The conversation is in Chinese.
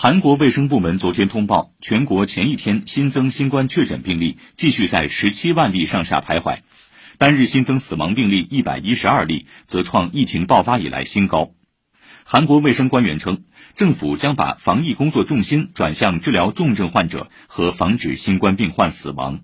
韩国卫生部门昨天通报全国前一天新增新冠确诊病例继续在十七万例上下徘徊。单日新增死亡病例一百一十二例则创疫情爆发以来新高。韩国卫生官员称政府将把防疫工作重心转向治疗重症患者和防止新冠病患死亡。